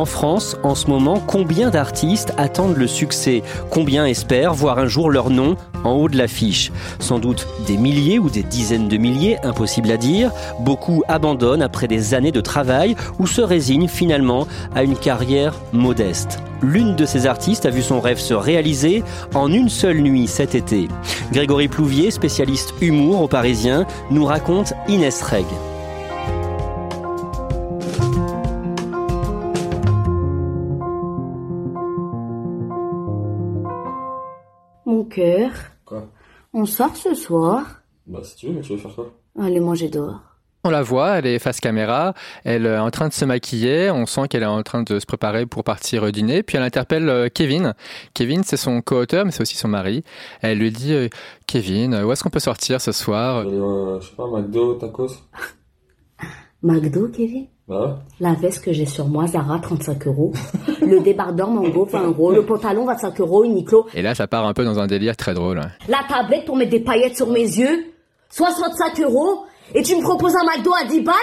En France, en ce moment, combien d'artistes attendent le succès? Combien espèrent voir un jour leur nom en haut de l'affiche? Sans doute des milliers ou des dizaines de milliers, impossible à dire. Beaucoup abandonnent après des années de travail ou se résignent finalement à une carrière modeste. L'une de ces artistes a vu son rêve se réaliser en une seule nuit cet été. Grégory Plouvier, spécialiste humour au Parisien, nous raconte Inès Reg. On sort ce soir. Bah si tu veux, mais tu veux faire quoi? Allez manger dehors. On la voit, elle est face caméra, elle est en train de se maquiller, on sent qu'elle est en train de se préparer pour partir dîner, puis elle interpelle euh, Kevin. Kevin, c'est son co-auteur, mais c'est aussi son mari. Elle lui dit, euh, Kevin, où est-ce qu'on peut sortir ce soir? Aller, euh, je sais pas, McDo, tacos? McDo, Kevin? Ouais. La veste que j'ai sur moi, Zara, 35 euros. Le débardeur Mango, 20 euros. Le pantalon, 25 euros. Uniqlo. Et là, ça part un peu dans un délire très drôle. La tablette pour mettre des paillettes sur mes yeux, 65 euros. Et tu me proposes un McDo à 10 balles?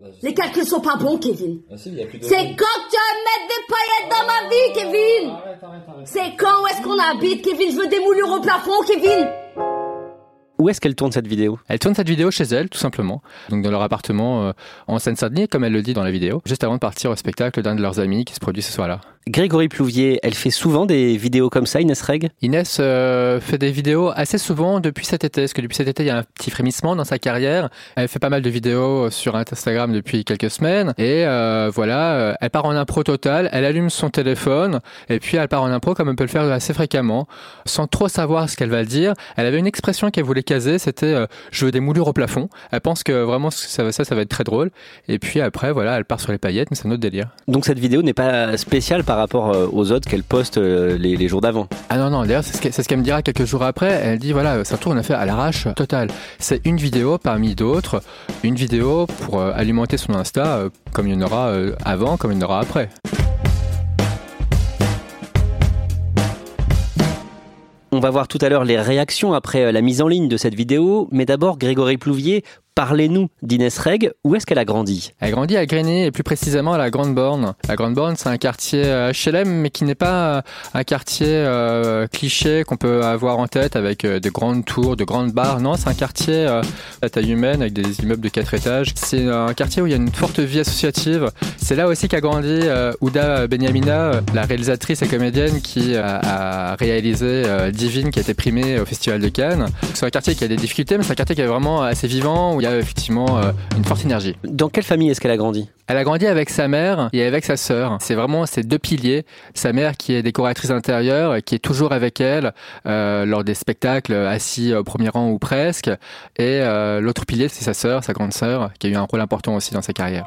Bah, Les calculs sont pas bons, Kevin. Ah si. C'est quand que tu vas mettre des paillettes dans ma vie, Kevin? Arrête, arrête, arrête. C'est quand où est-ce qu'on habite, Kevin? Je veux des moulures au plafond, Kevin Où est-ce qu'elle tourne cette vidéo? Elle tourne cette vidéo chez elle, tout simplement. Donc dans leur appartement euh, en Seine-Saint-Denis, comme elle le dit dans la vidéo, juste avant de partir au spectacle d'un de leurs amis qui se produit ce soir-là. Grégory Plouvier, elle fait souvent des vidéos comme ça, Inès Reg? Inès euh, fait des vidéos assez souvent depuis cet été, parce que depuis cet été, il y a un petit frémissement dans sa carrière. Elle fait pas mal de vidéos sur Instagram depuis quelques semaines, et euh, voilà, elle part en impro total, elle allume son téléphone, et puis elle part en impro comme elle peut le faire assez fréquemment, sans trop savoir ce qu'elle va dire. Elle avait une expression qu'elle voulait caser, c'était euh, je veux des moulures au plafond. Elle pense que vraiment ça, ça, ça va être très drôle, et puis après, voilà, elle part sur les paillettes, mais c'est un autre délire. Donc cette vidéo n'est pas spéciale par rapport euh, aux autres qu'elle poste euh, les, les jours d'avant. Ah non, non, d'ailleurs, c'est ce qu'elle ce me dira quelques jours après. Elle dit, voilà, ça tourne, a fait à l'arrache total. C'est une vidéo parmi d'autres, une vidéo pour euh, alimenter son Insta, euh, comme il y en aura avant, comme il y en aura après. On va voir tout à l'heure les réactions après euh, la mise en ligne de cette vidéo, mais d'abord Grégory Plouvier, parlez-nous d'Inès Reg, où est-ce qu'elle a grandi? Elle grandit à Grigny et plus précisément à la Grande Borne. La Grande Borne, c'est un quartier euh, HLM, mais qui n'est pas euh, un quartier euh, cliché qu'on peut avoir en tête avec euh, de grandes tours, de grandes barres. Non, c'est un quartier euh, à taille humaine avec des immeubles de quatre étages. C'est un quartier où il y a une forte vie associative. C'est là aussi qu'a grandi euh, Ouda Benyamina, euh, la réalisatrice et comédienne qui a, a réalisé euh, Divine, qui a été primée au Festival de Cannes. C'est un quartier qui a des difficultés, mais c'est un quartier qui est vraiment assez vivant, y a effectivement euh, une forte énergie. Dans quelle famille est-ce qu'elle a grandi? Elle a grandi avec sa mère et avec sa sœur. C'est vraiment ces deux piliers. Sa mère qui est décoratrice intérieure, qui est toujours avec elle euh, lors des spectacles, assis au premier rang ou presque. Et euh, l'autre pilier, c'est sa sœur, sa grande sœur, qui a eu un rôle important aussi dans sa carrière.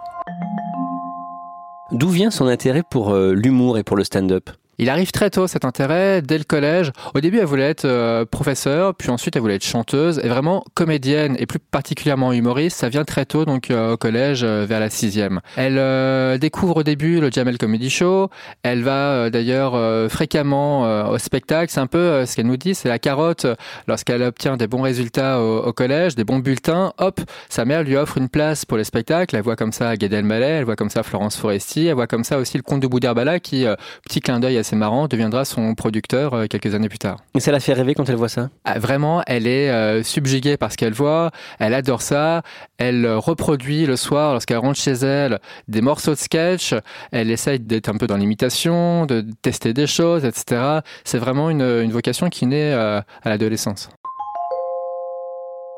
D'où vient son intérêt pour euh, l'humour et pour le stand-up? Il arrive très tôt cet intérêt, dès le collège. Au début, elle voulait être euh, professeure, puis ensuite elle voulait être chanteuse, et vraiment comédienne, et plus particulièrement humoriste. Ça vient très tôt, donc euh, au collège, euh, vers la sixième. Elle euh, découvre au début le Jamel Comedy Show. Elle va euh, d'ailleurs fréquemment au spectacle. C'est un peu ce qu'elle nous dit, c'est la carotte. Lorsqu'elle obtient des bons résultats au, au collège, des bons bulletins, hop, sa mère lui offre une place pour les spectacles. Elle voit comme ça Gad Elmaleh, elle voit comme ça Florence Foresti, elle voit comme ça aussi le comte de Boudherbala qui, petit clin d'œil à assez marrant, deviendra son producteur euh, quelques années plus tard. Et ça la fait rêver quand elle voit ça? Ah, Vraiment, elle est euh, subjuguée par ce qu'elle voit, elle adore ça, elle euh, reproduit le soir lorsqu'elle rentre chez elle des morceaux de sketch, elle essaye d'être un peu dans l'imitation, de tester des choses, etc. C'est vraiment une, une vocation qui naît euh, à l'adolescence.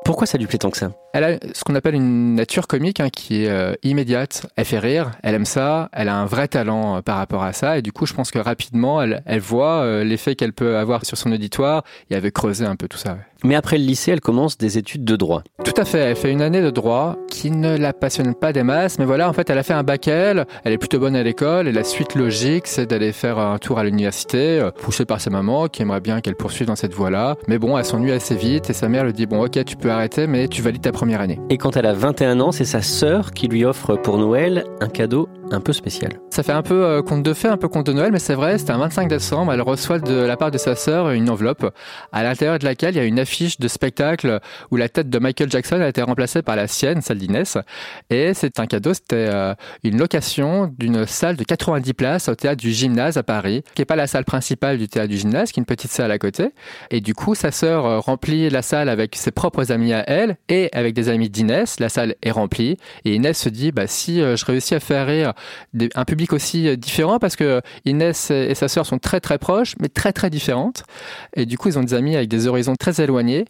Pourquoi ça lui plaît tant que ça? Elle a ce qu'on appelle une nature comique hein, qui est euh, immédiate. Elle fait rire, elle aime ça, elle a un vrai talent euh, par rapport à ça. Et du coup, je pense que rapidement, elle, elle voit euh, l'effet qu'elle peut avoir sur son auditoire et elle veut creuser un peu tout ça. ouais. Mais après le lycée, elle commence des études de droit. Tout à fait, elle fait une année de droit qui ne la passionne pas des masses, mais voilà, en fait, elle a fait un bac L, elle est plutôt bonne à l'école, et la suite logique, c'est d'aller faire un tour à l'université, euh, poussée par sa maman, qui aimerait bien qu'elle poursuive dans cette voie-là. Mais bon, elle s'ennuie assez vite, et sa mère lui dit, bon, ok, tu peux arrêter, mais tu valides ta première année. Et quand elle a 21 ans, c'est sa sœur qui lui offre pour Noël un cadeau un peu spécial. Ça fait un peu euh, conte de fées, un peu conte de Noël, mais c'est vrai, c'était un 25 décembre, elle reçoit de la part de sa sœur une enveloppe, à l'intérieur de laquelle il y a une affiche de spectacle où la tête de Michael Jackson a été remplacée par la sienne, celle d'Inès. Et c'est un cadeau, c'était euh, une location d'une salle de 90 places au théâtre du Gymnase à Paris, qui n'est pas la salle principale du théâtre du Gymnase, qui est une petite salle à côté. Et du coup, sa sœur euh, remplit la salle avec ses propres amis à elle et avec des amis d'Inès. La salle est remplie et Inès se dit, bah si euh, je réussis à faire rire un public aussi euh, différent, parce que Inès et et sa sœur sont très très proches, mais très très différentes. Et du coup, ils ont des amis avec des horizons très éloignés.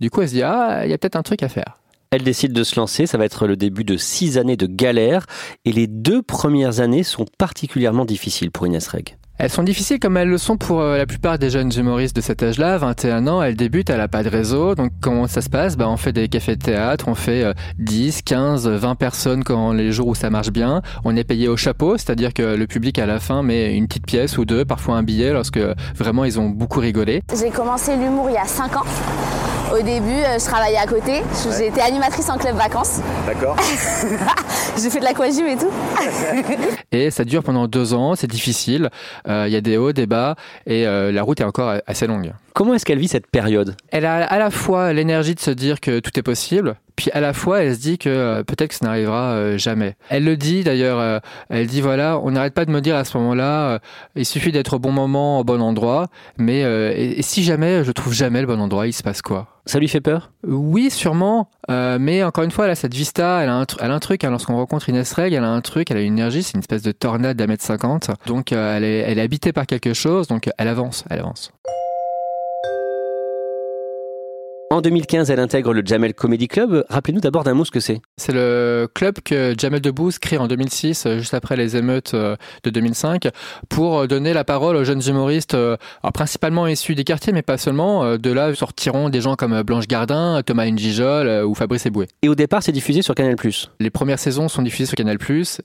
Du coup, elle se dit, ah, il y a peut-être un truc à faire. Elle décide de se lancer, ça va être le début de six années de galère, et les deux premières années sont particulièrement difficiles pour Inès Reg. Elles sont difficiles comme elles le sont pour euh, la plupart des jeunes humoristes de cet âge-là. 21 ans, elle débute, elle n'a pas de réseau. Donc comment ça se passe? Bah, On fait des cafés de théâtre, on fait euh, 10, 15, 20 personnes quand les jours où ça marche bien. On est payé au chapeau, c'est-à-dire que le public à la fin met une petite pièce ou deux, parfois un billet, lorsque vraiment ils ont beaucoup rigolé. J'ai commencé l'humour il y a 5 ans. Au début, euh, je travaillais à côté. J'ai été animatrice en club vacances. D'accord. J'ai fait de l'aquagym et tout. Et ça dure pendant deux ans, c'est difficile. Euh, Il y a des hauts, des bas, et euh, la route est encore assez longue. Comment est-ce qu'elle vit cette période? Elle a à la fois l'énergie de se dire que tout est possible, puis à la fois elle se dit que euh, peut-être que ça n'arrivera euh, jamais. Elle le dit d'ailleurs, euh, elle dit voilà, on n'arrête pas de me dire à ce moment-là, il suffit d'être au bon moment, au bon endroit, mais et, et si jamais je trouve jamais le bon endroit, il se passe quoi? Ça lui fait peur? Oui, sûrement, euh, mais encore une fois, elle a cette vista, elle a un, tr- elle a un truc, hein, lorsqu'on rencontre Inès Reg, elle a un truc, elle a une énergie, c'est une espèce de tornade d'un mètre cinquante, donc euh, elle, est, elle est habitée par quelque chose, donc elle avance, elle avance. En 2015, elle intègre le Jamel Comedy Club. Rappelez-nous d'abord d'un mot ce que c'est. C'est le club que Jamel Debbouze crée en 2006, euh, juste après les émeutes euh, de 2005, pour euh, donner la parole aux jeunes humoristes, alors principalement issus des quartiers, mais pas seulement. De là sortiront des gens comme Blanche Gardin, Thomas Njijol ou Fabrice Eboué. Et au départ, c'est diffusé sur Canal+. Les premières saisons sont diffusées sur Canal+,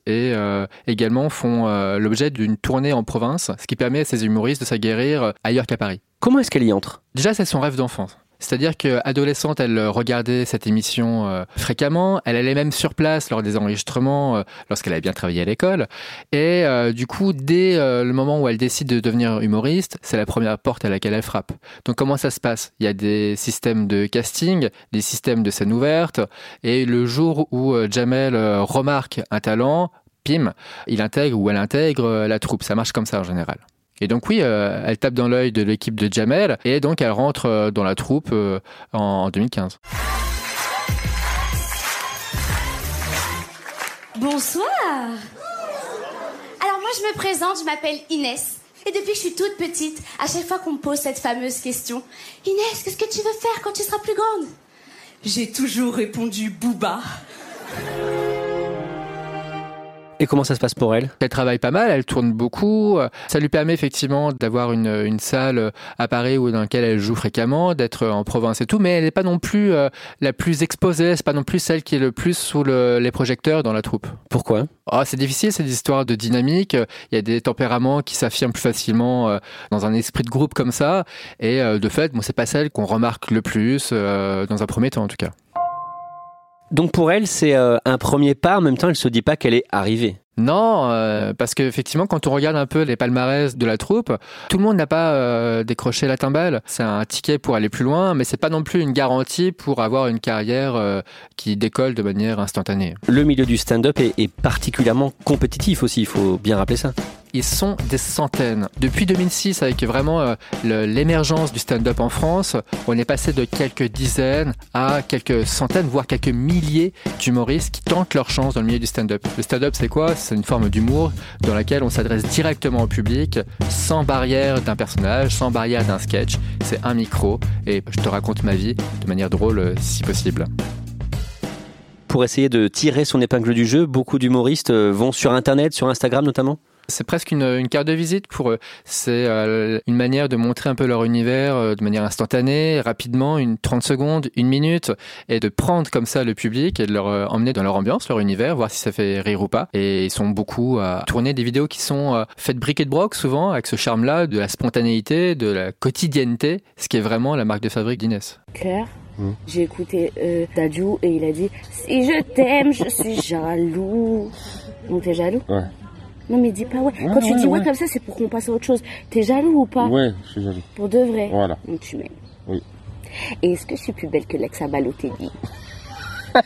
et euh, également font euh, l'objet d'une tournée en province, ce qui permet à ces humoristes de s'aguerrir ailleurs qu'à Paris. Comment est-ce qu'elle y entre? Déjà, c'est son rêve d'enfance. C'est-à-dire qu'adolescente, elle euh, regardait cette émission euh, fréquemment. Elle allait même sur place lors des enregistrements, euh, lorsqu'elle avait bien travaillé à l'école. Et du coup, dès le moment où elle décide de devenir humoriste, c'est la première porte à laquelle elle frappe. Donc comment ça se passe? Il y a des systèmes de casting, des systèmes de scène ouverte. Et le jour où Jamel remarque un talent, pim, il intègre ou elle intègre la troupe. Ça marche comme ça en général. Et donc oui, euh, elle tape dans l'œil de l'équipe de Jamel et donc elle rentre euh, dans la troupe euh, en 2015. Bonsoir Alors moi je me présente, je m'appelle Inès. Et depuis que je suis toute petite, à chaque fois qu'on me pose cette fameuse question, Inès, qu'est-ce que tu veux faire quand tu seras plus grande? J'ai toujours répondu Booba. Et comment ça se passe pour elle? Elle travaille pas mal, elle tourne beaucoup. Ça lui permet effectivement d'avoir une, une salle à Paris où dans laquelle elle joue fréquemment, d'être en province et tout, mais elle n'est pas non plus euh, la plus exposée, c'est pas non plus celle qui est le plus sous le- les projecteurs dans la troupe. Pourquoi? Oh, c'est difficile, c'est des histoires de dynamique. Il y a des tempéraments qui s'affirment plus facilement euh, dans un esprit de groupe comme ça. Et euh, de fait, bon, c'est pas celle qu'on remarque le plus, dans un premier temps en tout cas. Donc pour elle, c'est euh, un premier pas. En même temps, elle se dit pas qu'elle est arrivée. Non, euh, parce qu'effectivement, quand on regarde un peu les palmarès de la troupe, tout le monde n'a pas euh, décroché la timbale. C'est un ticket pour aller plus loin, mais c'est pas non plus une garantie pour avoir une carrière euh, qui décolle de manière instantanée. Le milieu du stand-up est, est particulièrement compétitif aussi, il faut bien rappeler ça. Ils sont des centaines. Depuis 2006, avec vraiment euh, l'émergence du stand-up en France, on est passé de quelques dizaines à quelques centaines, voire quelques milliers d'humoristes qui tentent leur chance dans le milieu du stand-up. Le stand-up, c'est quoi? C'est une forme d'humour dans laquelle on s'adresse directement au public, sans barrière d'un personnage, sans barrière d'un sketch. C'est un micro et je te raconte ma vie de manière drôle euh, si possible. Pour essayer de tirer son épingle du jeu, beaucoup d'humoristes euh, vont sur Internet, sur Instagram notamment? C'est presque une, une carte de visite pour eux. C'est euh, une manière de montrer un peu leur univers euh, de manière instantanée, rapidement, une 30 secondes, une minute, et de prendre comme ça le public et de leur euh, emmener dans leur ambiance, leur univers, voir si ça fait rire ou pas. Et ils sont beaucoup à tourner des vidéos qui sont euh, faites briques et de broc, souvent, avec ce charme-là de la spontanéité, de la quotidienneté, ce qui est vraiment la marque de fabrique d'Inès. Claire, j'ai écouté euh, Dadju et il a dit Si je t'aime, je suis jaloux. Donc t'es jaloux? Ouais. Non mais dis pas ouais. Quand tu dis ouais, comme ça, c'est pour qu'on passe à autre chose. T'es jaloux ou pas Ouais, je suis jaloux. Pour de vrai Voilà. Donc tu m'aimes. Oui. Et est-ce que je suis plus belle que l'ex à Balotelli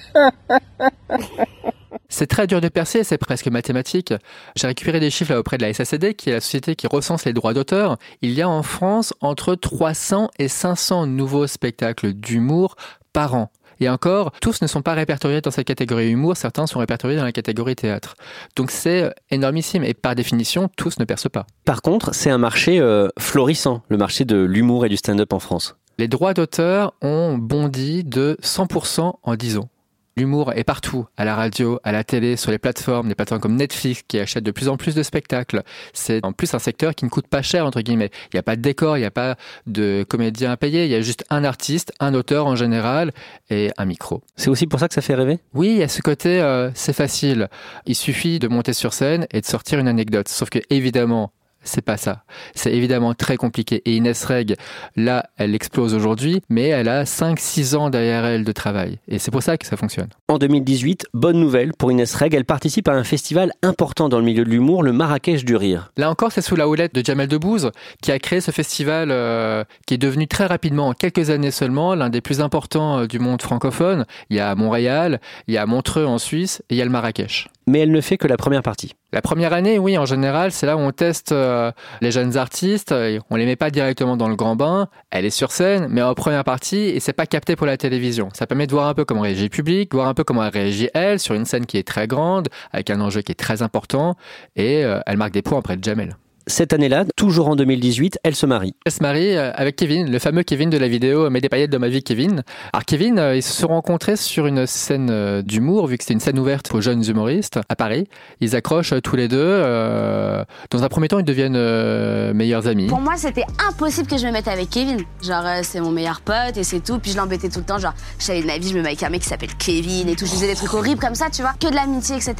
C'est très dur de percer, c'est presque mathématique. J'ai récupéré des chiffres là auprès de la SACD, qui est la société qui recense les droits d'auteur. Il y a en France entre 300 et 500 nouveaux spectacles d'humour par an. Et encore, tous ne sont pas répertoriés dans cette catégorie humour, certains sont répertoriés dans la catégorie théâtre. Donc c'est énormissime et par définition, tous ne percent pas. Par contre, c'est un marché euh, florissant, le marché de l'humour et du stand-up en France. Les droits d'auteur ont bondi de 100% en 10 ans. L'humour est partout, à la radio, à la télé, sur les plateformes, des plateformes comme Netflix qui achètent de plus en plus de spectacles. C'est en plus un secteur qui ne coûte pas cher, entre guillemets. Il n'y a pas de décor, il n'y a pas de comédien à payer, il y a juste un artiste, un auteur en général et un micro. C'est aussi pour ça que ça fait rêver? Oui, il y a ce côté, euh, c'est facile. Il suffit de monter sur scène et de sortir une anecdote. Sauf que, évidemment, c'est pas ça. C'est évidemment très compliqué. Et Inès Reg, là, elle explose aujourd'hui, mais elle a 5-6 ans derrière elle de travail. Et c'est pour ça que ça fonctionne. En 2018, bonne nouvelle pour Inès Reg, elle participe à un festival important dans le milieu de l'humour, le Marrakech du Rire. Là encore, c'est sous la houlette de Jamel Debbouze, qui a créé ce festival euh, qui est devenu très rapidement, en quelques années seulement, l'un des plus importants euh, du monde francophone. Il y a Montréal, il y a Montreux en Suisse, et il y a le Marrakech. Mais elle ne fait que la première partie. La première année, oui, en général, c'est là où on teste euh, les jeunes artistes. On les met pas directement dans le grand bain. Elle est sur scène, mais en première partie, et c'est pas capté pour la télévision. Ça permet de voir un peu comment réagit le public, voir un peu comment elle réagit elle sur une scène qui est très grande, avec un enjeu qui est très important, et euh, elle marque des points auprès de Jamel. Cette année-là, toujours en 2018, elle se marie. Elle se marie euh, avec Kevin, le fameux Kevin de la vidéo Mets des paillettes dans ma vie, Kevin. Alors Kevin, euh, ils se sont rencontrés sur une scène euh, d'humour, vu que c'était une scène ouverte aux jeunes humoristes à Paris. Ils accrochent euh, tous les deux. euh, Dans un premier temps, ils deviennent euh, meilleurs amis. Pour moi, c'était impossible que je me mette avec Kevin. Genre, euh, c'est mon meilleur pote et c'est tout. Puis je l'embêtais tout le temps. Genre, je savais de ma vie, je me mets avec un mec qui s'appelle Kevin et tout. Je disais des trucs horribles comme ça, tu vois. Que de l'amitié, etc.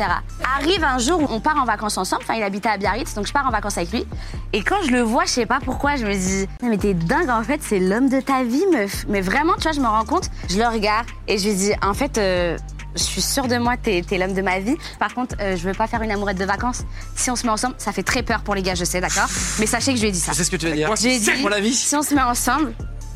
Arrive un jour où on part en vacances ensemble. Enfin, il habitait à Biarritz, donc je pars en vacances avec lui. Et quand je le vois, je sais pas pourquoi, je me dis, non, mais t'es dingue, en fait, c'est l'homme de ta vie, meuf. Mais vraiment, tu vois, je me rends compte, je le regarde et je lui dis, en fait, euh, je suis sûre de moi, t'es es, l'homme de ma vie. Par contre, euh, je veux pas faire une amourette de vacances. Si on se met ensemble, ça fait très peur pour les gars, je sais, d'accord? Mais sachez que je lui ai dit ça. Je sais ce que tu veux dire. Je lui ai dit, C'est mon avis. si on se met ensemble,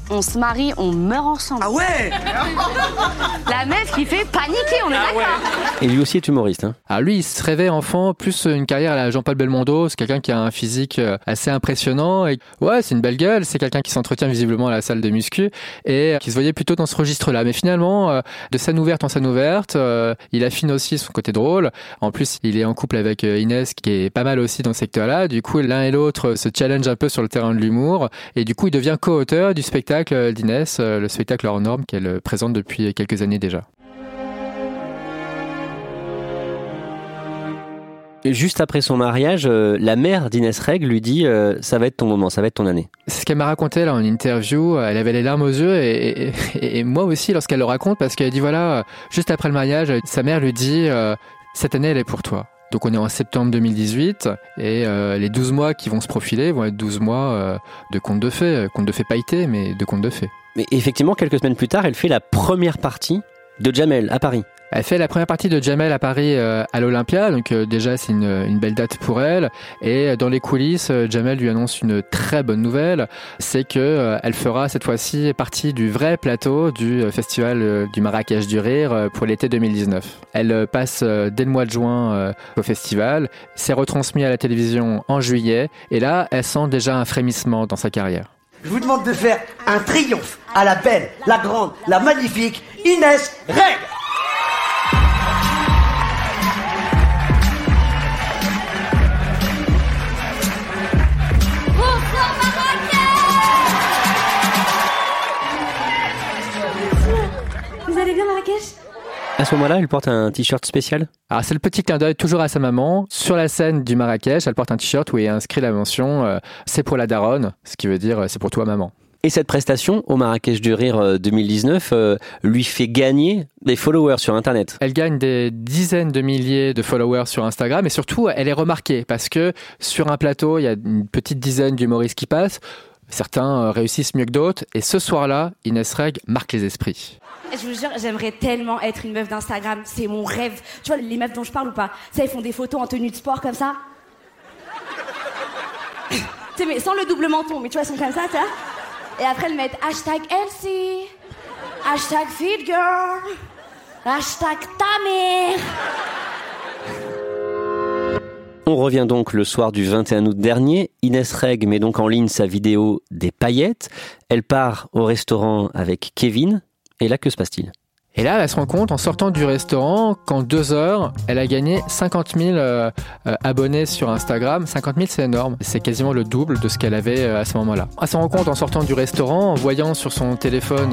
on se marie, on meurt ensemble. Ah ouais La meuf qui fait paniquer, on est Ah d'accord Et lui aussi est humoriste. Hein. Alors lui, il se rêvait enfant plus une carrière à la Jean-Paul Belmondo. C'est quelqu'un qui a un physique euh, assez impressionnant. Et ouais, c'est une belle gueule. C'est quelqu'un qui s'entretient visiblement à la salle de muscu et qui se voyait plutôt dans ce registre-là. Mais finalement, euh, de scène ouverte en scène ouverte, euh, il affine aussi son côté drôle. En plus, il est en couple avec euh, Inès, qui est pas mal aussi dans ce secteur-là. Du coup, l'un et l'autre se challenge un peu sur le terrain de l'humour. Et du coup, il devient co-auteur du spectacle d'Inès, euh, le spectacle hors norme qu'elle euh, présente depuis quelques années déjà. Juste après son mariage, euh, la mère d'Inès Reg lui dit euh, Ça va être ton moment, ça va être ton année. C'est ce qu'elle m'a raconté là en interview. Elle avait les larmes aux yeux et, et- et moi aussi lorsqu'elle le raconte parce qu'elle dit voilà, juste après le mariage, sa mère lui dit euh, cette année elle est pour toi. Donc on est en septembre 2018 et euh, les 12 mois qui vont se profiler vont être 12 mois euh, de contes de fées, euh, contes de fées pailletés mais de contes de fées. Mais effectivement, quelques semaines plus tard, elle fait la première partie de Jamel à Paris. Elle fait la première partie de Jamel à Paris euh, à l'Olympia, donc euh, déjà c'est une, une belle date pour elle. Et dans les coulisses, euh, Jamel lui annonce une très bonne nouvelle, c'est que euh, elle fera cette fois-ci partie du vrai plateau du euh, festival euh, du Marrakech du Rire euh, pour l'été 2019. Elle euh, passe euh, dès le mois de juin euh, au festival, c'est retransmis à la télévision en juillet, et là elle sent déjà un frémissement dans sa carrière. Je vous demande de faire un triomphe à la belle, la grande, la magnifique Inès Reg. À ce moment-là, elle porte un t-shirt spécial? Alors c'est le petit clin d'œil toujours à sa maman. Sur la scène du Marrakech, elle porte un t-shirt où est inscrit la mention euh, c'est pour la daronne, ce qui veut dire euh, c'est pour toi maman. Et cette prestation au Marrakech du Rire euh, 2019 euh, lui fait gagner des followers sur Internet. Elle gagne des dizaines de milliers de followers sur Instagram et surtout elle est remarquée parce que sur un plateau il y a une petite dizaine d'humoristes qui passent. Certains euh, réussissent mieux que d'autres et ce soir-là, Inès Reg marque les esprits. Je vous jure, j'aimerais tellement être une meuf d'Instagram. C'est mon rêve. Tu vois, les meufs dont je parle ou pas Ça, ils font des photos en tenue de sport comme ça. tu sais, mais sans le double menton, mais tu vois, elles sont comme ça, tu vois. Et après, elles mettent hashtag Elsie, hashtag Feed Girl, hashtag ta. On revient donc le soir du 21 août dernier. Inès Reg met donc en ligne sa vidéo des paillettes. Elle part au restaurant avec Kevin. Et là, que se passe-t-il? Et là, elle se rend compte en sortant du restaurant qu'en deux heures, elle a gagné 50 000 euh, euh, abonnés sur Instagram. 50 000, c'est énorme. C'est quasiment le double de ce qu'elle avait euh, à ce moment-là. Elle se rend compte en sortant du restaurant, en voyant sur son téléphone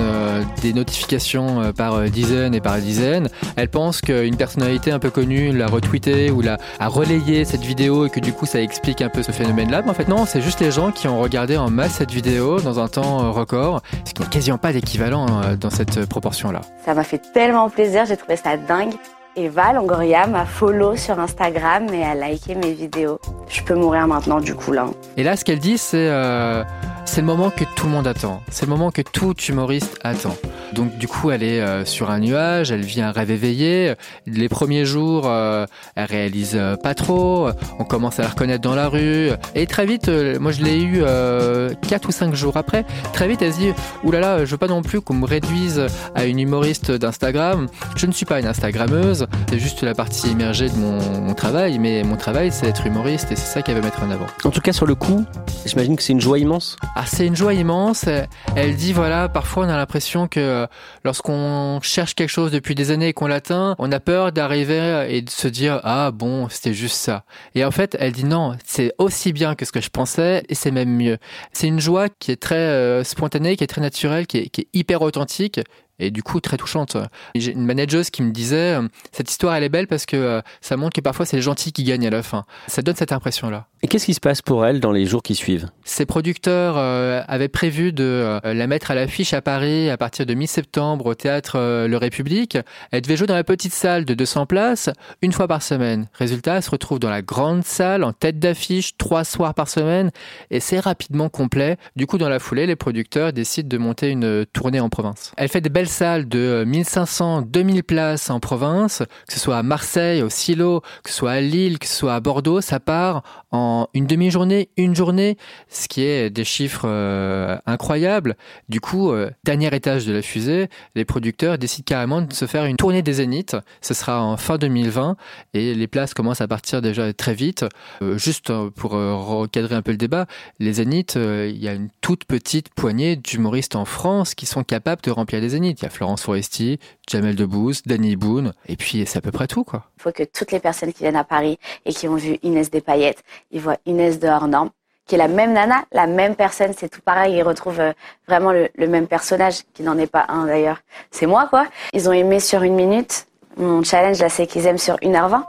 des notifications par dizaines et par dizaines. Elle pense qu'une personnalité un peu connue l'a retweeté ou l'a a relayé cette vidéo et que du coup, ça explique un peu ce phénomène-là. Mais en fait, non, c'est juste les gens qui ont regardé en masse cette vidéo dans un temps record, ce qui n'a quasiment pas d'équivalent dans cette proportion-là. Ça tellement plaisir, j'ai trouvé ça dingue. Eva Longoria m'a follow sur Instagram et a liké mes vidéos. Je peux mourir maintenant du coup. Et là, ce qu'elle dit, c'est euh, c'est le moment que tout le monde attend. C'est le moment que tout humoriste attend. Donc du coup, elle est euh, sur un nuage, elle vit un rêve éveillé. Les premiers jours, euh, elle réalise euh, pas trop. On commence à la reconnaître dans la rue. Et très vite, euh, moi je l'ai eu euh, 4 ou 5 jours après. Très vite, elle se dit, oulala, je veux pas non plus qu'on me réduise à une humoriste d'Instagram. Je ne suis pas une Instagrammeuse. C'est juste la partie immergée de mon, mon travail. Mais mon travail, c'est être humoriste et c'est ça qu'elle veut mettre en avant. En tout cas, sur le coup, j'imagine que c'est une joie immense. Ah, c'est une joie immense. Elle dit voilà, parfois on a l'impression que euh, lorsqu'on cherche quelque chose depuis des années et qu'on l'atteint, on a peur d'arriver et de se dire ah bon, c'était juste ça. Et en fait, elle dit non, c'est aussi bien que ce que je pensais et c'est même mieux. C'est une joie qui est très euh, spontanée, qui est très naturelle, qui est, qui est hyper authentique et du coup très touchante. J'ai une manageuse qui me disait euh, cette histoire elle est belle parce que euh, ça montre que parfois c'est les gentils qui gagnent à la fin. Ça donne cette impression là. Et qu'est-ce qui se passe pour elle dans les jours qui suivent? Ses producteurs euh, avaient prévu de la mettre à l'affiche à Paris à partir de mi-septembre au théâtre Le République. Elle devait jouer dans la petite salle de 200 places une fois par semaine. Résultat, elle se retrouve dans la grande salle en tête d'affiche trois soirs par semaine et c'est rapidement complet. Du coup, dans la foulée, les producteurs décident de monter une tournée en province. Elle fait des belles salles de 1500, 2000 places en province, que ce soit à Marseille, au Silo, que ce soit à Lille, que ce soit à Bordeaux, ça part en une demi-journée, une journée, ce qui est des chiffres euh, incroyables. Du coup, euh, dernier étage de la fusée, les producteurs décident carrément de se faire une tournée des Zéniths. Ce sera en fin 2020 et les places commencent à partir déjà très vite. Euh, juste euh, pour euh, recadrer un peu le débat, les Zéniths, euh, il y a une toute petite poignée d'humoristes en France qui sont capables de remplir les Zéniths. Il y a Florence Foresti, Jamel Debbouze, Danny Boone, et puis c'est à peu près tout, quoi. Il faut que toutes les personnes qui viennent à Paris et qui ont vu Inès des paillettes, ils voient Inès de hors norme, qui est la même nana, la même personne, c'est tout pareil. Ils retrouvent euh, vraiment le, le même personnage, qui n'en est pas un d'ailleurs. C'est moi, quoi. Ils ont aimé sur une minute. Mon challenge, là, c'est qu'ils aiment sur 1h20.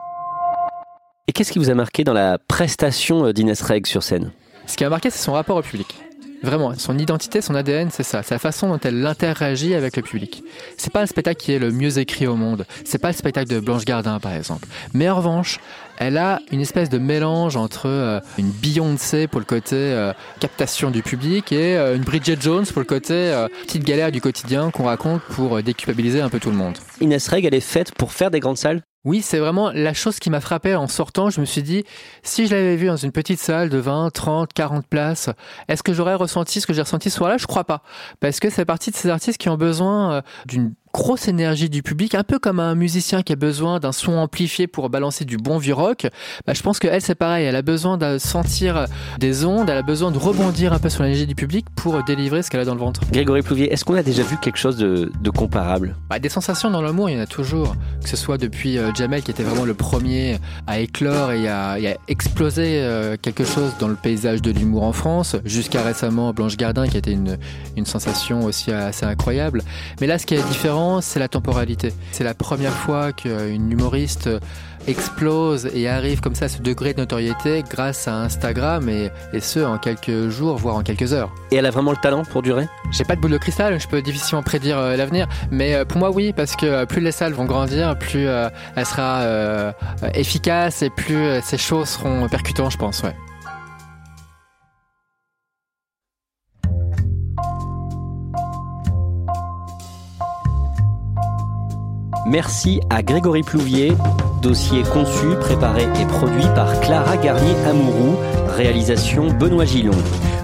Et qu'est-ce qui vous a marqué dans la prestation euh, d'Inès Reg sur scène? Ce qui a marqué, c'est son rapport au public. Vraiment, son identité, son ADN, c'est ça. C'est la façon dont elle interagit avec le public. C'est pas le spectacle qui est le mieux écrit au monde. C'est pas le spectacle de Blanche Gardin, par exemple. Mais en revanche, elle a une espèce de mélange entre euh, une Beyoncé pour le côté euh, captation du public et euh, une Bridget Jones pour le côté petite galère du quotidien qu'on raconte pour déculpabiliser un peu tout le monde. Inès Reg, elle est faite pour faire des grandes salles Oui, c'est vraiment la chose qui m'a frappé en sortant. Je me suis dit, si je l'avais vu dans une petite salle de 20, 30, 40 places, est-ce que j'aurais ressenti ce que j'ai ressenti ce soir-là? Je crois pas. Parce que c'est partie de ces artistes qui ont besoin euh, d'une grosse énergie du public, un peu comme un musicien qui a besoin d'un son amplifié pour balancer du bon vieux rock. Bah, je pense qu'elle, c'est pareil. Elle a besoin de sentir des ondes, elle a besoin de rebondir un peu sur l'énergie du public pour délivrer ce qu'elle a dans le ventre. Grégory Plouvier, est-ce qu'on a déjà vu quelque chose de, de comparable? Bah, des sensations dans l'amour, il y en a toujours. Que ce soit depuis euh, Jamel, qui était vraiment le premier à éclore et à, et à exploser euh, quelque chose dans le paysage de l'humour en France, jusqu'à récemment Blanche Gardin, qui était une, une sensation aussi assez incroyable. Mais là, ce qui est différent, c'est la temporalité. C'est la première fois qu'une humoriste explose et arrive comme ça à ce degré de notoriété grâce à Instagram et, et ce en quelques jours, voire en quelques heures. Et elle a vraiment le talent pour durer? J'ai pas de boule de cristal, je peux difficilement prédire euh, l'avenir, mais euh, pour moi oui, parce que euh, plus les salles vont grandir, plus elle sera efficace et plus euh, ses shows seront percutants, je pense, ouais. Merci à Grégory Plouvier, dossier conçu, préparé et produit par Clara Garnier-Amouroux, réalisation Benoît Gillon.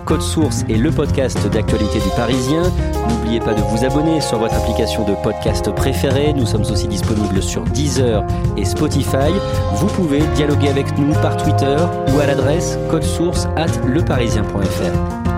Code Source est le podcast d'actualité du Parisien. N'oubliez pas de vous abonner sur votre application de podcast préférée. Nous sommes aussi disponibles sur Deezer et Spotify. Vous pouvez dialoguer avec nous par Twitter ou à l'adresse codesource at leparisien.fr.